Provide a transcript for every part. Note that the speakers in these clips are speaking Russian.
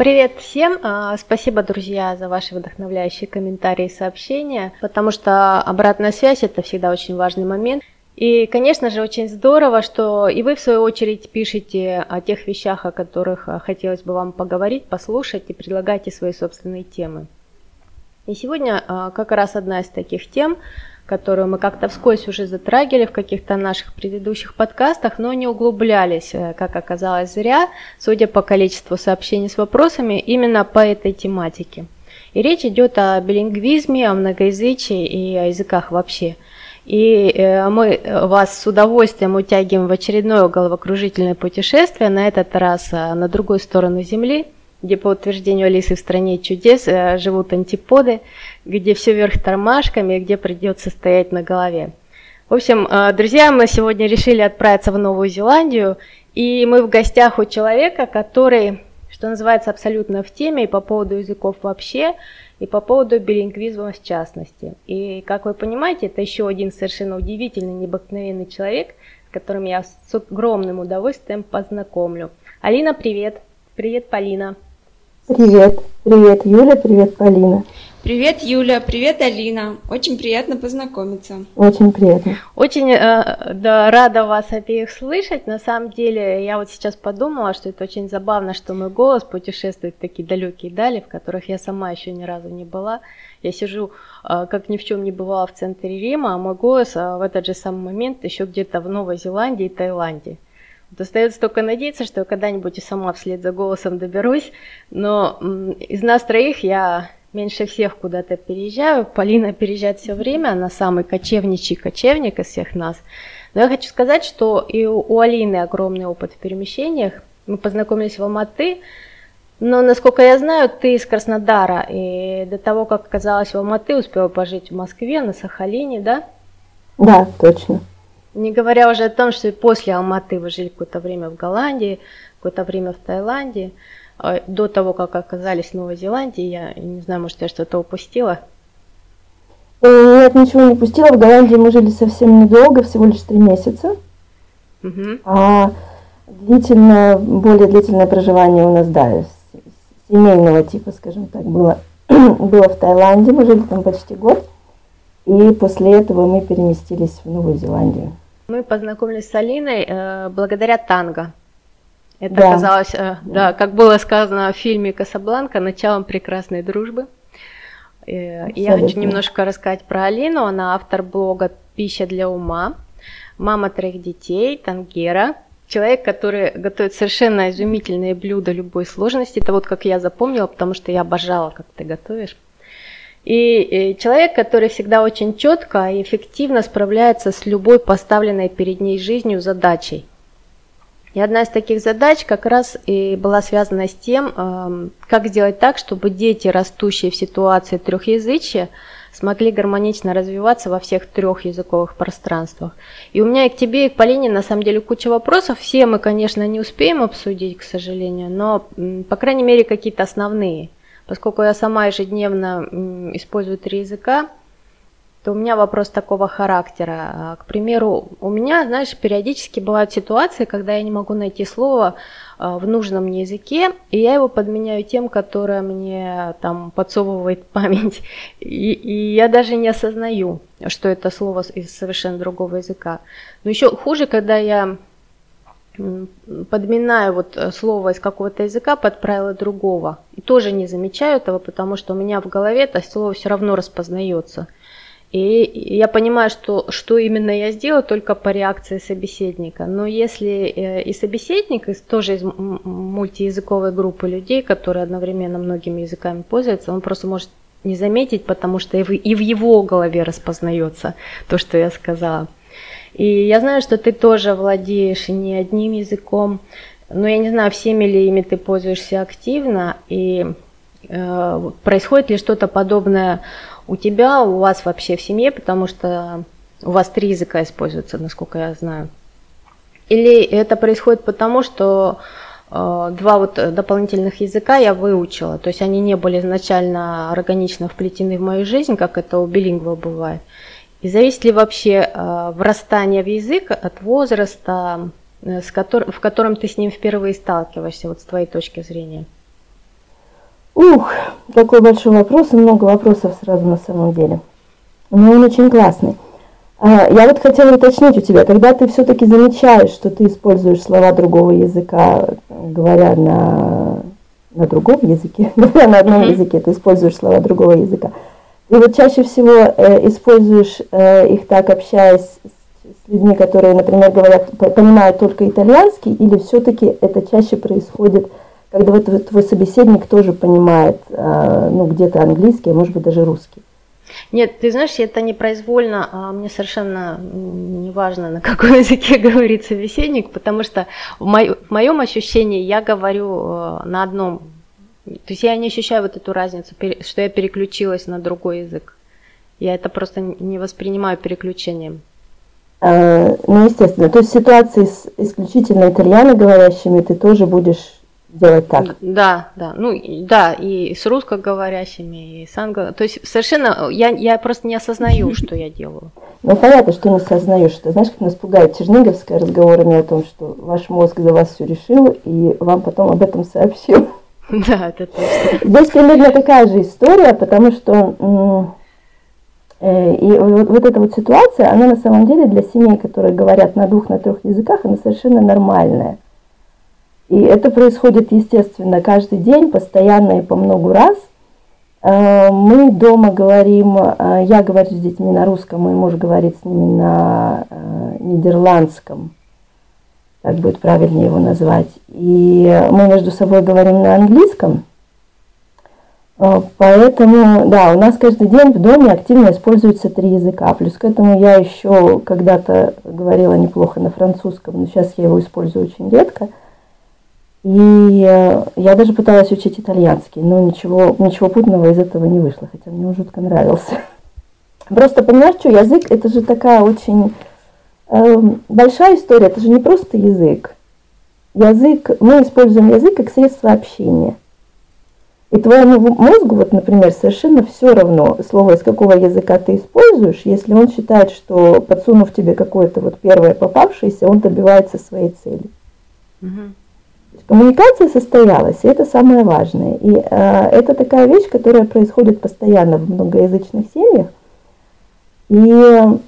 Привет всем! А, спасибо, друзья, за ваши вдохновляющие комментарии и сообщения, потому что обратная связь – это всегда очень важный момент. И, конечно же, очень здорово, что и вы, в свою очередь, пишете о тех вещах, о которых а, хотелось бы вам поговорить, послушать и предлагаете свои собственные темы. И сегодня а, как раз одна из таких тем, которую мы как-то вскользь уже затрагивали в каких-то наших предыдущих подкастах, но не углублялись, э, как оказалось, зря, судя по количеству сообщений с вопросами именно по этой тематике. И речь идет о билингвизме, о многоязычии и о языках вообще. И э, мы вас с удовольствием утягиваем в очередное головокружительное путешествие, на этот раз э, на другую сторону Земли – где по утверждению Алисы в стране чудес э, живут антиподы, где все вверх тормашками, где придется стоять на голове. В общем, э, друзья, мы сегодня решили отправиться в Новую Зеландию, и мы в гостях у человека, который, что называется, абсолютно в теме и по поводу языков вообще, и по поводу билингвизма в частности. И, как вы понимаете, это еще один совершенно удивительный, необыкновенный человек, с которым я с огромным удовольствием познакомлю. Алина, привет! Привет, Полина! Привет, привет, Юля, привет, Полина. Привет, Юля, привет, Алина. Очень приятно познакомиться. Очень приятно. Очень э, да, рада вас обеих слышать. На самом деле, я вот сейчас подумала, что это очень забавно, что мой голос путешествует в такие далекие дали, в которых я сама еще ни разу не была. Я сижу, э, как ни в чем не бывала, в центре Рима, а мой голос э, в этот же самый момент еще где-то в Новой Зеландии и Таиланде. Остается только надеяться, что я когда-нибудь и сама вслед за голосом доберусь. Но из нас троих я меньше всех куда-то переезжаю. Полина переезжает все время, она самый кочевничий кочевник из всех нас. Но я хочу сказать, что и у Алины огромный опыт в перемещениях. Мы познакомились в Алматы, но, насколько я знаю, ты из Краснодара, и до того, как оказалась в Алматы, успела пожить в Москве, на Сахалине, да? Да, точно. Не говоря уже о том, что после Алматы вы жили какое-то время в Голландии, какое-то время в Таиланде. А до того, как оказались в Новой Зеландии, я не знаю, может, я что-то упустила. Э, нет, ничего не упустила. В Голландии мы жили совсем недолго, всего лишь три месяца. Угу. А длительное, более длительное проживание у нас, да, семейного типа, скажем так, было, было в Таиланде. Мы жили там почти год. И после этого мы переместились в Новую Зеландию. Мы познакомились с Алиной э, благодаря танго. Это да. оказалось, э, да, как было сказано в фильме «Касабланка», началом прекрасной дружбы. Э, я хочу немножко рассказать про Алину. Она автор блога «Пища для ума», мама троих детей, тангера, человек, который готовит совершенно изумительные блюда любой сложности. Это вот как я запомнила, потому что я обожала, как ты готовишь. И человек, который всегда очень четко и эффективно справляется с любой поставленной перед ней жизнью задачей. И одна из таких задач как раз и была связана с тем, эм, как сделать так, чтобы дети, растущие в ситуации трехязычия, смогли гармонично развиваться во всех трех языковых пространствах. И у меня и к тебе, и к Полине на самом деле куча вопросов. Все мы, конечно, не успеем обсудить, к сожалению, но, по крайней мере, какие-то основные – Поскольку я сама ежедневно использую три языка, то у меня вопрос такого характера. А, к примеру, у меня, знаешь, периодически бывают ситуации, когда я не могу найти слово а, в нужном мне языке, и я его подменяю тем, которое мне там подсовывает память. И, и я даже не осознаю, что это слово из совершенно другого языка. Но еще хуже, когда я подминаю вот э, слово из какого-то языка под правило другого. И тоже не замечаю этого, потому что у меня в голове это слово все равно распознается. И я понимаю, что, что именно я сделаю только по реакции собеседника. Но если э, и собеседник, и тоже из мультиязыковой группы людей, которые одновременно многими языками пользуются, он просто может не заметить, потому что и в его голове распознается то, что я сказала. И я знаю, что ты тоже владеешь не одним языком, но я не знаю, всеми ли ими ты пользуешься активно, и э, происходит ли что-то подобное у тебя, у вас вообще в семье, потому что у вас три языка используются, насколько я знаю. Или это происходит потому, что э, два вот дополнительных языка я выучила, то есть они не были изначально органично вплетены в мою жизнь, как это у билингва бывает. И зависит ли вообще э, врастание в язык от возраста, э, с котор, в котором ты с ним впервые сталкиваешься, вот с твоей точки зрения? Ух, какой большой вопрос и много вопросов сразу на самом деле. Но он очень классный. А, я вот хотела уточнить у тебя, когда ты все-таки замечаешь, что ты используешь слова другого языка, говоря на, на другом языке, говоря на одном mm-hmm. языке, ты используешь слова другого языка. И вот чаще всего э, используешь э, их так, общаясь с, с людьми, которые, например, говорят, понимают только итальянский, или все-таки это чаще происходит, когда вот твой собеседник тоже понимает, э, ну, где-то английский, а может быть даже русский? Нет, ты знаешь, это непроизвольно, а мне совершенно не важно, на каком языке говорит собеседник, потому что в, мо- в моем ощущении я говорю э, на одном, то есть я не ощущаю вот эту разницу, что я переключилась на другой язык. Я это просто не воспринимаю переключением. А, ну, естественно. То есть в ситуации с исключительно итальяно говорящими ты тоже будешь делать так. Да, да, ну да, и с русскоговорящими, и с англо... То есть совершенно, я, я просто не осознаю, что я делаю. Ну понятно, что не осознаешь, что знаешь, как нас пугает Черниговская разговорами о том, что ваш мозг за вас все решил, и вам потом об этом сообщил. Да, это точно. Здесь примерно такая же история, потому что э, и вот, вот эта вот ситуация, она на самом деле для семей, которые говорят на двух, на трех языках, она совершенно нормальная. И это происходит, естественно, каждый день, постоянно и по много раз. Э, мы дома говорим, э, я говорю с детьми на русском, мой муж говорит с ними на нидерландском, так будет правильнее его назвать. И мы между собой говорим на английском. Поэтому, да, у нас каждый день в доме активно используются три языка. Плюс к этому я еще когда-то говорила неплохо на французском, но сейчас я его использую очень редко – и э, я даже пыталась учить итальянский, но ничего, ничего путного из этого не вышло, хотя мне он жутко нравился. Просто понимаешь, что язык это же такая очень большая история, это же не просто язык. Язык, мы используем язык как средство общения. И твоему мозгу, вот, например, совершенно все равно, слово из какого языка ты используешь, если он считает, что подсунув тебе какое-то вот первое попавшееся, он добивается своей цели. Угу. Коммуникация состоялась, и это самое важное. И э, это такая вещь, которая происходит постоянно в многоязычных семьях. И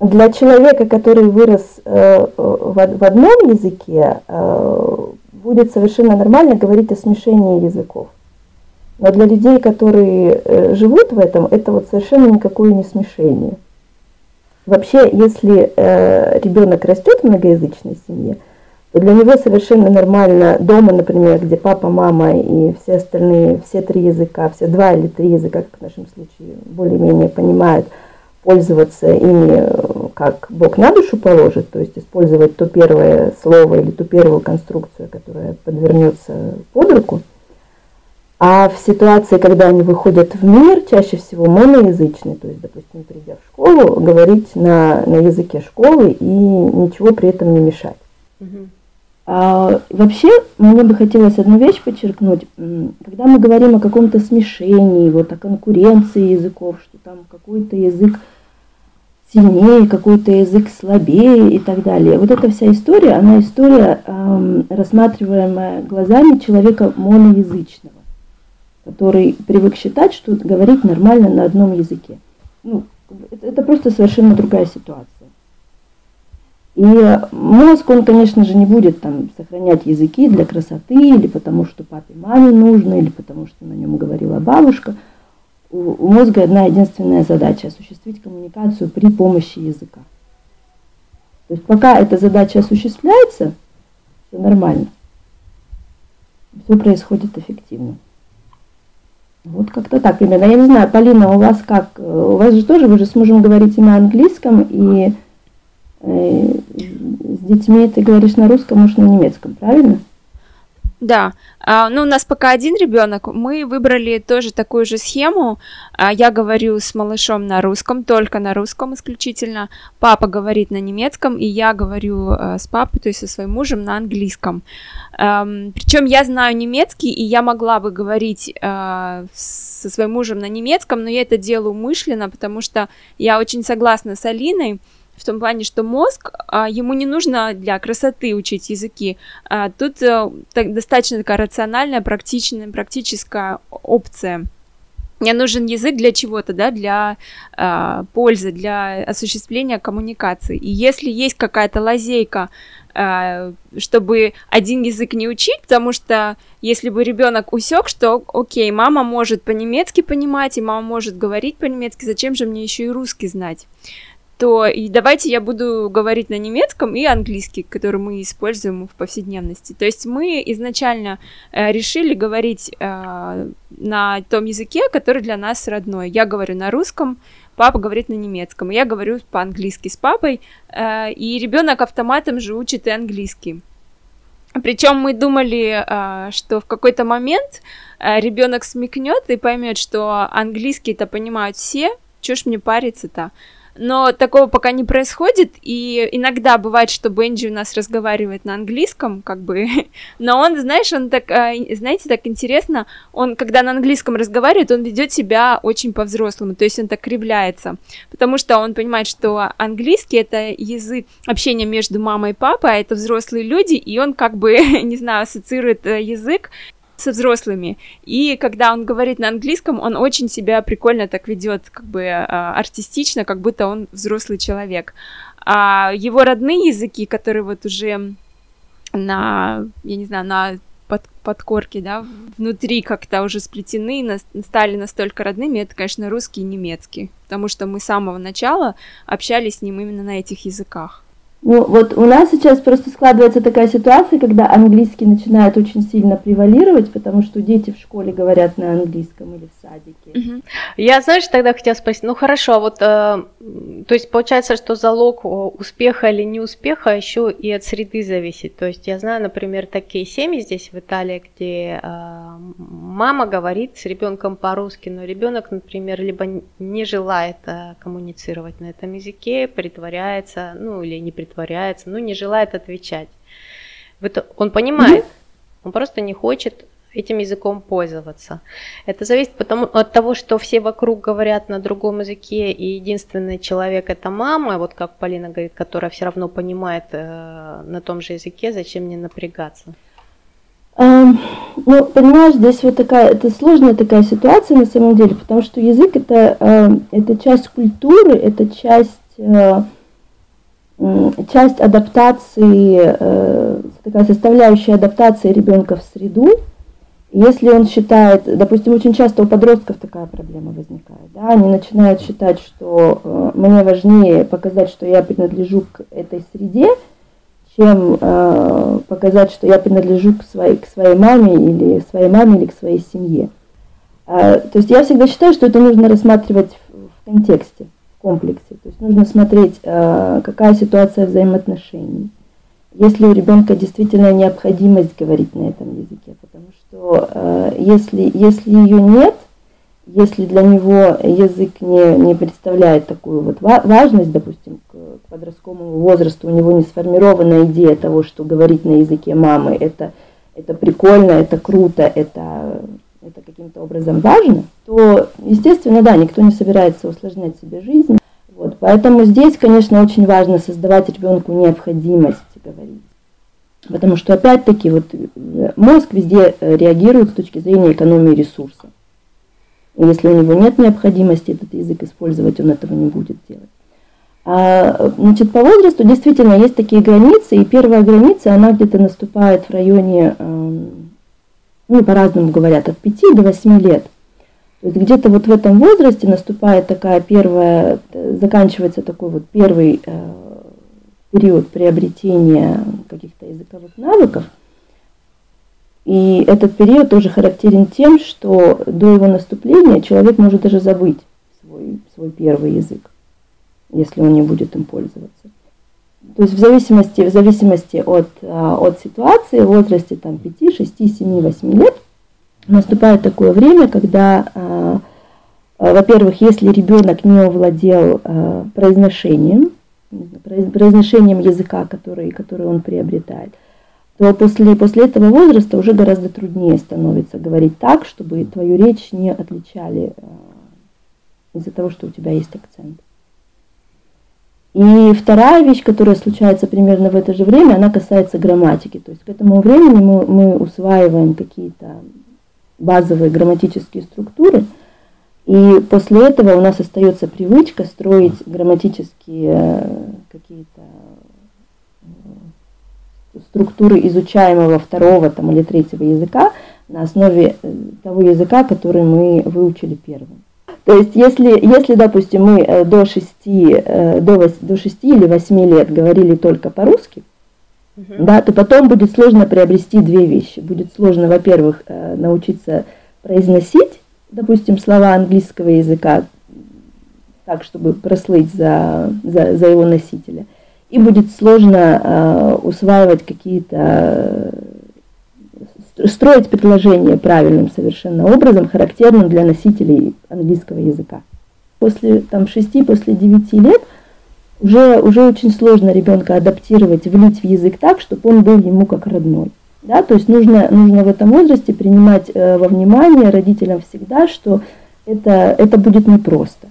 для человека, который вырос э, в, одном языке, э, будет совершенно нормально говорить о смешении языков. Но для людей, которые э, живут в этом, это вот совершенно никакое не смешение. Вообще, если ребенок растет в многоязычной семье, для него совершенно нормально дома, например, где папа, мама и все остальные, все три языка, все два или три языка, как в нашем случае, более-менее понимают, пользоваться ими, как Бог на душу положит, то есть использовать то первое слово или ту первую конструкцию, которая подвернется под руку. А в ситуации, когда они выходят в мир, чаще всего моноязычный, то есть, допустим, придя в школу, говорить на, на языке школы и ничего при этом не мешать. Угу. А, вообще, мне бы хотелось одну вещь подчеркнуть. Когда мы говорим о каком-то смешении, вот о конкуренции языков, что там какой-то язык сильнее, какой-то язык слабее и так далее. Вот эта вся история, она история, рассматриваемая глазами человека моноязычного, который привык считать, что говорить нормально на одном языке. Ну, это просто совершенно другая ситуация. И мозг, он, конечно же, не будет там сохранять языки для красоты, или потому что папе, маме нужно, или потому что на нем говорила бабушка. У, мозга одна единственная задача – осуществить коммуникацию при помощи языка. То есть пока эта задача осуществляется, все нормально. Все происходит эффективно. Вот как-то так примерно. Я не знаю, Полина, у вас как? У вас же тоже, вы же с мужем говорите на английском, и Э, с детьми ты говоришь на русском, муж на немецком, правильно? Да, а, ну у нас пока один ребенок, мы выбрали тоже такую же схему. А, я говорю с малышом на русском, только на русском исключительно. Папа говорит на немецком, и я говорю а, с папой, то есть со своим мужем на английском. Причем я знаю немецкий, и я могла бы говорить со своим мужем на немецком, но я это делаю умышленно, потому что я очень согласна с Алиной в том плане, что мозг, а, ему не нужно для красоты учить языки. А, тут так, достаточно такая рациональная, практичная, практическая опция. Мне нужен язык для чего-то, да, для э, пользы, для осуществления коммуникации. И если есть какая-то лазейка, э, чтобы один язык не учить, потому что если бы ребенок усек, что окей, мама может по-немецки понимать, и мама может говорить по-немецки, зачем же мне еще и русский знать? То и давайте я буду говорить на немецком и английский, который мы используем в повседневности. То есть мы изначально э, решили говорить э, на том языке, который для нас родной. Я говорю на русском, папа говорит на немецком, я говорю по-английски с папой, э, и ребенок автоматом же учит и английский. Причем мы думали, э, что в какой-то момент э, ребенок смекнет и поймет, что английский это понимают все, ж мне париться-то но такого пока не происходит, и иногда бывает, что Бенджи у нас разговаривает на английском, как бы, но он, знаешь, он так, а, знаете, так интересно, он, когда на английском разговаривает, он ведет себя очень по-взрослому, то есть он так кривляется, потому что он понимает, что английский это язык общения между мамой и папой, а это взрослые люди, и он как бы, не знаю, ассоциирует э, язык со взрослыми. И когда он говорит на английском, он очень себя прикольно так ведет, как бы а, артистично, как будто он взрослый человек. А его родные языки, которые вот уже на, я не знаю, на под, подкорке, да, внутри как-то уже сплетены, на, стали настолько родными, это, конечно, русский и немецкий, потому что мы с самого начала общались с ним именно на этих языках. Ну, вот у нас сейчас просто складывается такая ситуация, когда английский начинает очень сильно превалировать, потому что дети в школе говорят на английском или в садике. Угу. Я, знаешь, тогда хотела спросить, ну хорошо, а вот, э, то есть получается, что залог успеха или неуспеха еще и от среды зависит. То есть я знаю, например, такие семьи здесь в Италии, где э, мама говорит с ребенком по-русски, но ребенок, например, либо не желает э, коммуницировать на этом языке, притворяется, ну или не притворяется, притворяется, ну, не желает отвечать. Он понимает, он просто не хочет этим языком пользоваться. Это зависит потому, от того, что все вокруг говорят на другом языке, и единственный человек это мама, вот как Полина говорит, которая все равно понимает э, на том же языке, зачем мне напрягаться. Um, ну, понимаешь, здесь вот такая, это сложная такая ситуация на самом деле, потому что язык это, uh, это часть культуры, это часть uh, часть адаптации, э, такая составляющая адаптации ребенка в среду, если он считает, допустим, очень часто у подростков такая проблема возникает, да, они начинают считать, что э, мне важнее показать, что я принадлежу к этой среде, чем э, показать, что я принадлежу к своей, к своей маме или своей маме или к своей семье. То есть я всегда считаю, что это нужно рассматривать в контексте комплексе. То есть нужно смотреть, э, какая ситуация взаимоотношений. Есть ли у ребенка действительно необходимость говорить на этом языке, потому что э, если, если ее нет, если для него язык не, не представляет такую вот важность, допустим, к подростковому возрасту, у него не сформирована идея того, что говорить на языке мамы это, это прикольно, это круто, это это каким-то образом важно, то, естественно, да, никто не собирается усложнять себе жизнь. Вот, поэтому здесь, конечно, очень важно создавать ребенку необходимость говорить. Потому что, опять-таки, вот мозг везде э, реагирует с точки зрения экономии ресурса. И если у него нет необходимости этот язык использовать, он этого не будет делать. А, значит, по возрасту действительно есть такие границы, и первая граница, она где-то наступает в районе эм, ну, по-разному говорят, от 5 до 8 лет. То есть где-то вот в этом возрасте наступает такая первая, заканчивается такой вот первый э, период приобретения каких-то языковых навыков. И этот период тоже характерен тем, что до его наступления человек может даже забыть свой, свой первый язык, если он не будет им пользоваться. То есть в зависимости, в зависимости от, а, от ситуации, в возрасте там, 5, 6, 7, 8 лет, наступает такое время, когда, а, а, во-первых, если ребенок не овладел произношением, произношением языка, который, который он приобретает, то после, после этого возраста уже гораздо труднее становится говорить так, чтобы твою речь не отличали из-за того, что у тебя есть акцент. И вторая вещь, которая случается примерно в это же время, она касается грамматики. То есть к этому времени мы, мы усваиваем какие-то базовые грамматические структуры, и после этого у нас остается привычка строить грамматические э, какие-то э, структуры изучаемого второго там, или третьего языка на основе э, того языка, который мы выучили первым. То есть, если, если допустим, мы э, до 6, э, до, до 6 или 8 лет говорили только по-русски, угу. да, то потом будет сложно приобрести две вещи. Будет сложно, во-первых, э, научиться произносить, допустим, слова английского языка так, чтобы прослыть за, за, за его носителя. И будет сложно э, усваивать какие-то строить предложение правильным совершенно образом, характерным для носителей английского языка. После там, 6, после 9 лет уже, уже очень сложно ребенка адаптировать, влить в язык так, чтобы он был ему как родной. Да? То есть нужно, нужно в этом возрасте принимать э, во внимание родителям всегда, что это, это будет непросто.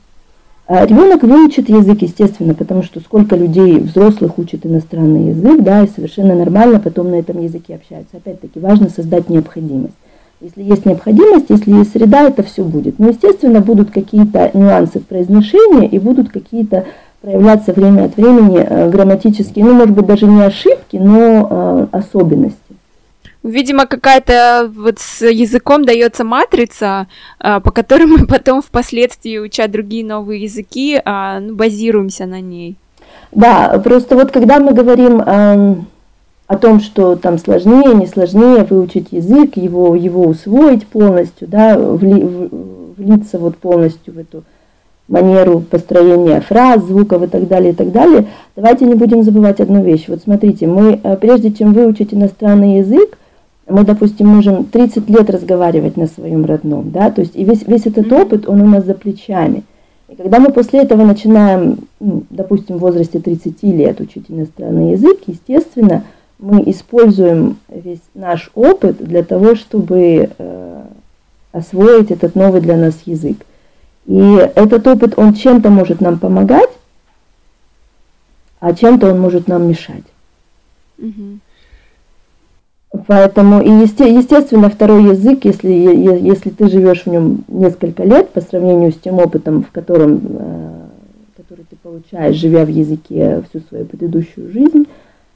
А ребенок выучит язык, естественно, потому что сколько людей, взрослых, учат иностранный язык, да, и совершенно нормально потом на этом языке общаются. Опять-таки, важно создать необходимость. Если есть необходимость, если есть среда, это все будет. Но, естественно, будут какие-то нюансы в произношении и будут какие-то проявляться время от времени э, грамматические, ну, может быть, даже не ошибки, но э, особенности. Видимо, какая-то вот с языком дается матрица, а, по которой мы потом впоследствии, уча другие новые языки, а, ну, базируемся на ней. Да, просто вот когда мы говорим э, о том, что там сложнее, не сложнее выучить язык, его, его усвоить полностью, да, вли, в, влиться вот полностью в эту манеру построения фраз, звуков и так далее, и так далее, давайте не будем забывать одну вещь. Вот смотрите, мы, э, прежде чем выучить иностранный язык, мы, допустим, можем 30 лет разговаривать на своем родном, да, то есть и весь, весь этот опыт, он у нас за плечами. И когда мы после этого начинаем, ну, допустим, в возрасте 30 лет учить иностранный язык, естественно, мы используем весь наш опыт для того, чтобы э, освоить этот новый для нас язык. И этот опыт, он чем-то может нам помогать, а чем-то он может нам мешать. Mm-hmm. Поэтому, и естественно, второй язык, если, если ты живешь в нем несколько лет по сравнению с тем опытом, в котором, э, который ты получаешь, живя в языке всю свою предыдущую жизнь,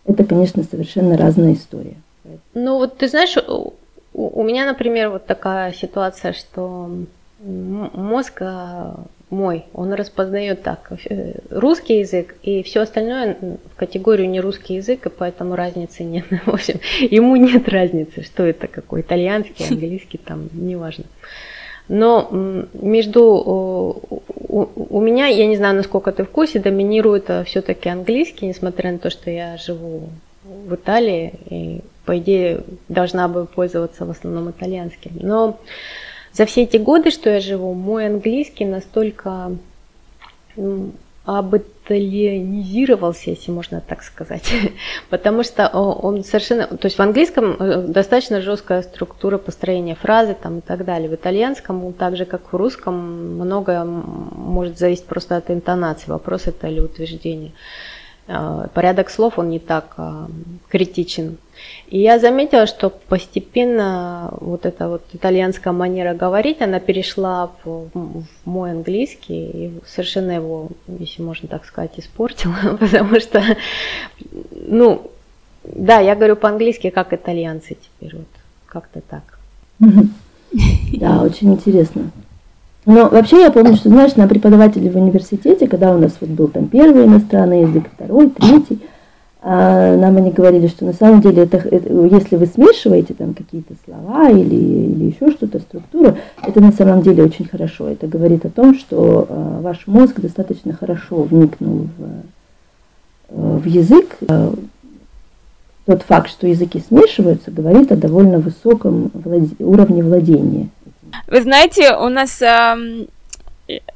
это, конечно, совершенно разная история. Ну вот ты знаешь, у, у меня, например, вот такая ситуация, что мозг а, мой, он распознает так э, русский язык и все остальное в категорию не русский язык, и поэтому разницы нет. В общем, ему нет разницы, что это какой итальянский, английский, там, неважно. Но между у, меня, я не знаю, насколько ты в курсе, доминирует э, все-таки английский, несмотря на то, что я живу в Италии и, по идее, должна бы пользоваться в основном итальянским. Но за все эти годы, что я живу, мой английский настолько обиталианизировался, если можно так сказать, потому что он совершенно, то есть в английском э, достаточно жесткая структура построения фразы там и так далее, в итальянском, так же как в русском, многое может зависеть просто от интонации, вопрос это или утверждение. Э, порядок слов, он не так э, критичен. И я заметила, что постепенно вот эта вот итальянская манера говорить, она перешла в, в мой английский и совершенно его, если можно так сказать, испортила, потому что, ну, да, я говорю по-английски, как итальянцы теперь, вот как-то так. Да, очень интересно. Но вообще я помню, что, знаешь, на преподавателе в университете, когда у нас вот был там первый иностранный язык, второй, третий, а нам они говорили, что на самом деле, это, это, если вы смешиваете там какие-то слова или, или еще что-то, структуру, это на самом деле очень хорошо. Это говорит о том, что э, ваш мозг достаточно хорошо вникнул в, э, в язык. Э, тот факт, что языки смешиваются, говорит о довольно высоком владе- уровне владения. Вы знаете, у нас... Э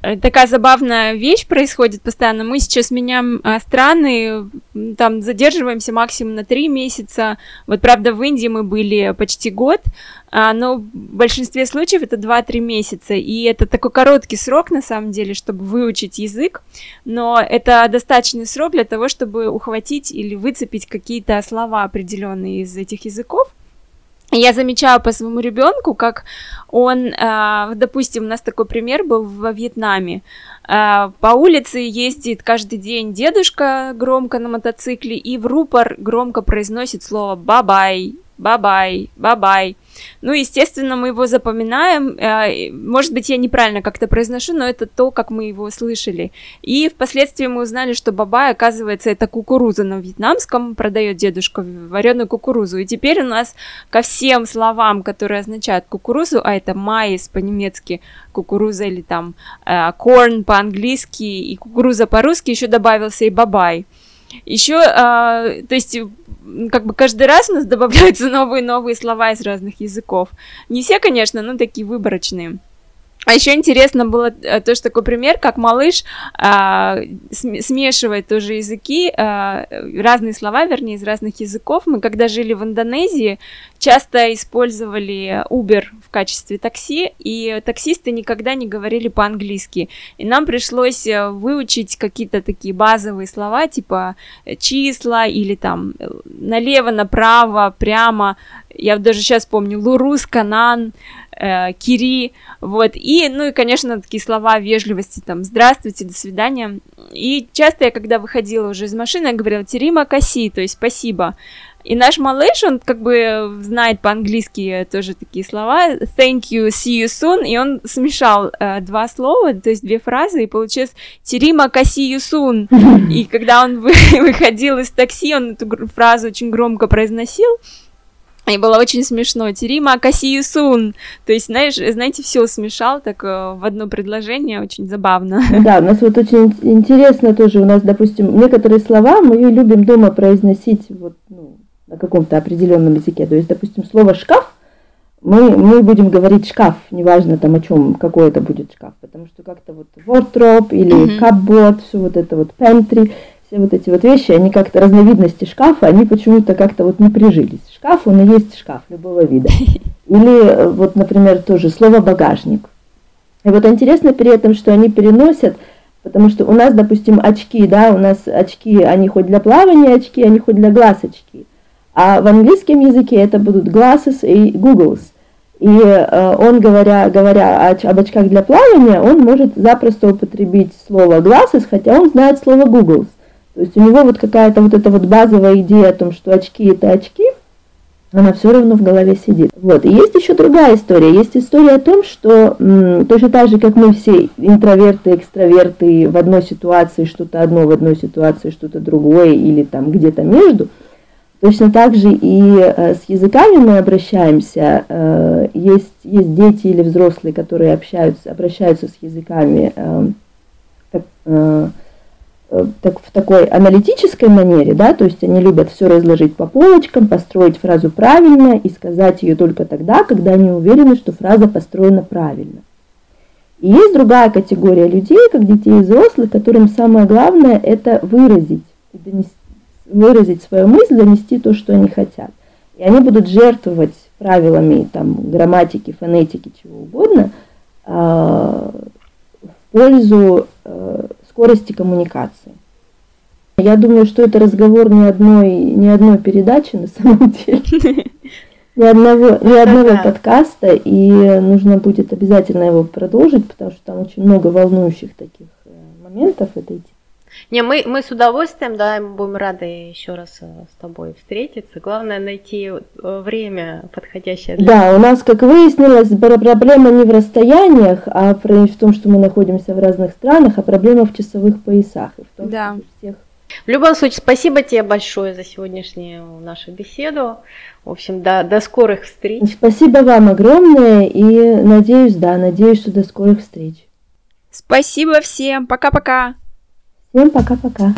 Э, такая забавная вещь происходит постоянно. Мы сейчас меняем а, страны, там задерживаемся максимум на три месяца. Вот, правда, в Индии мы были почти год, а, но в большинстве случаев это 2-3 месяца. И это такой короткий срок, на самом деле, чтобы выучить язык, но это достаточный срок для того, чтобы ухватить или выцепить какие-то слова определенные из этих языков. Я замечаю по своему ребенку, как он, а, допустим, у нас такой пример был во Вьетнаме. А, по улице ездит каждый день дедушка громко на мотоцикле и в рупор громко произносит слово «бабай», «бабай», «бабай». Ну, естественно, мы его запоминаем. Э, может быть, я неправильно как-то произношу, но это то, как мы его слышали. И впоследствии мы узнали, что бабай, оказывается, это кукуруза на вьетнамском, продает дедушка вареную кукурузу. И теперь у нас ко всем словам, которые означают кукурузу, а это майс по-немецки, кукуруза или там корн э, по-английски и кукуруза по-русски, еще добавился и бабай. Еще, э, то есть как бы каждый раз у нас добавляются новые-новые слова из разных языков. Не все, конечно, но такие выборочные. А еще интересно было э, тоже такой пример, как малыш а, смешивает тоже языки, а, разные слова, вернее, из разных языков. Мы когда жили в Индонезии, часто использовали Uber в качестве такси, и таксисты никогда не говорили по-английски. И нам пришлось э, выучить какие-то такие базовые слова, типа э, числа или там налево, направо, прямо. Я даже сейчас помню Лурус, Канан, э, Кири, вот, и, ну и, конечно, такие слова вежливости, там, здравствуйте, до свидания, и часто я, когда выходила уже из машины, я говорила Терима Каси, то есть спасибо, и наш малыш, он как бы знает по-английски тоже такие слова, thank you, see you soon, и он смешал э, два слова, то есть две фразы, и получилось Терима Каси you soon, и когда он выходил из такси, он эту фразу очень громко произносил, и было очень смешно. Терима Касиюсун. То есть, знаешь, знаете, все смешал так э, в одно предложение, очень забавно. Да, у нас вот очень интересно тоже, у нас, допустим, некоторые слова мы любим дома произносить вот, ну, на каком-то определенном языке. То есть, допустим, слово шкаф, мы, мы будем говорить шкаф, неважно там о чем, какой это будет шкаф, потому что как-то вот wardrobe или mm-hmm. cupboard, все вот это вот pantry, все вот эти вот вещи, они как-то разновидности шкафа, они почему-то как-то вот не прижились. Шкаф, он и есть шкаф любого вида. Или э, вот, например, тоже слово багажник. И вот интересно при этом, что они переносят, потому что у нас, допустим, очки, да, у нас очки, они хоть для плавания очки, они хоть для глаз очки. А в английском языке это будут glasses и googles. И э, он, говоря, говоря об очках для плавания, он может запросто употребить слово glasses, хотя он знает слово googles. То есть у него вот какая-то вот эта вот базовая идея о том, что очки это очки, она все равно в голове сидит. Вот. И есть еще другая история. Есть история о том, что м, точно так же, как мы все интроверты, экстраверты в одной ситуации что-то одно, в одной ситуации что-то другое или там где-то между, точно так же и э, с языками мы обращаемся. Э, есть, есть дети или взрослые, которые общаются, обращаются с языками э, э, Э, так, в такой аналитической манере, да, то есть они любят все разложить по полочкам, построить фразу правильно и сказать ее только тогда, когда они уверены, что фраза построена правильно. И есть другая категория людей, как детей и взрослых, которым самое главное это выразить, донести, выразить свою мысль, донести то, что они хотят. И они будут жертвовать правилами там, грамматики, фонетики, чего угодно, э, в пользу э, скорости коммуникации. Я думаю, что это разговор ни одной, ни одной передачи на самом деле. Ни одного, ни одного подкаста, и нужно будет обязательно его продолжить, потому что там очень много волнующих таких э, моментов этой темы. Не, мы, мы с удовольствием, да, мы будем рады еще раз э, с тобой встретиться. Главное найти э, время подходящее. Для... Да, у нас, как выяснилось, проблема не в расстояниях, а в том, что мы находимся в разных странах, а проблема в часовых поясах. И в том, да. всех... В любом случае, спасибо тебе большое за сегодняшнюю нашу беседу. В общем, до, до скорых встреч. Спасибо вам огромное и надеюсь, да, надеюсь, что до скорых встреч. Спасибо всем. Пока-пока. Всем пока-пока.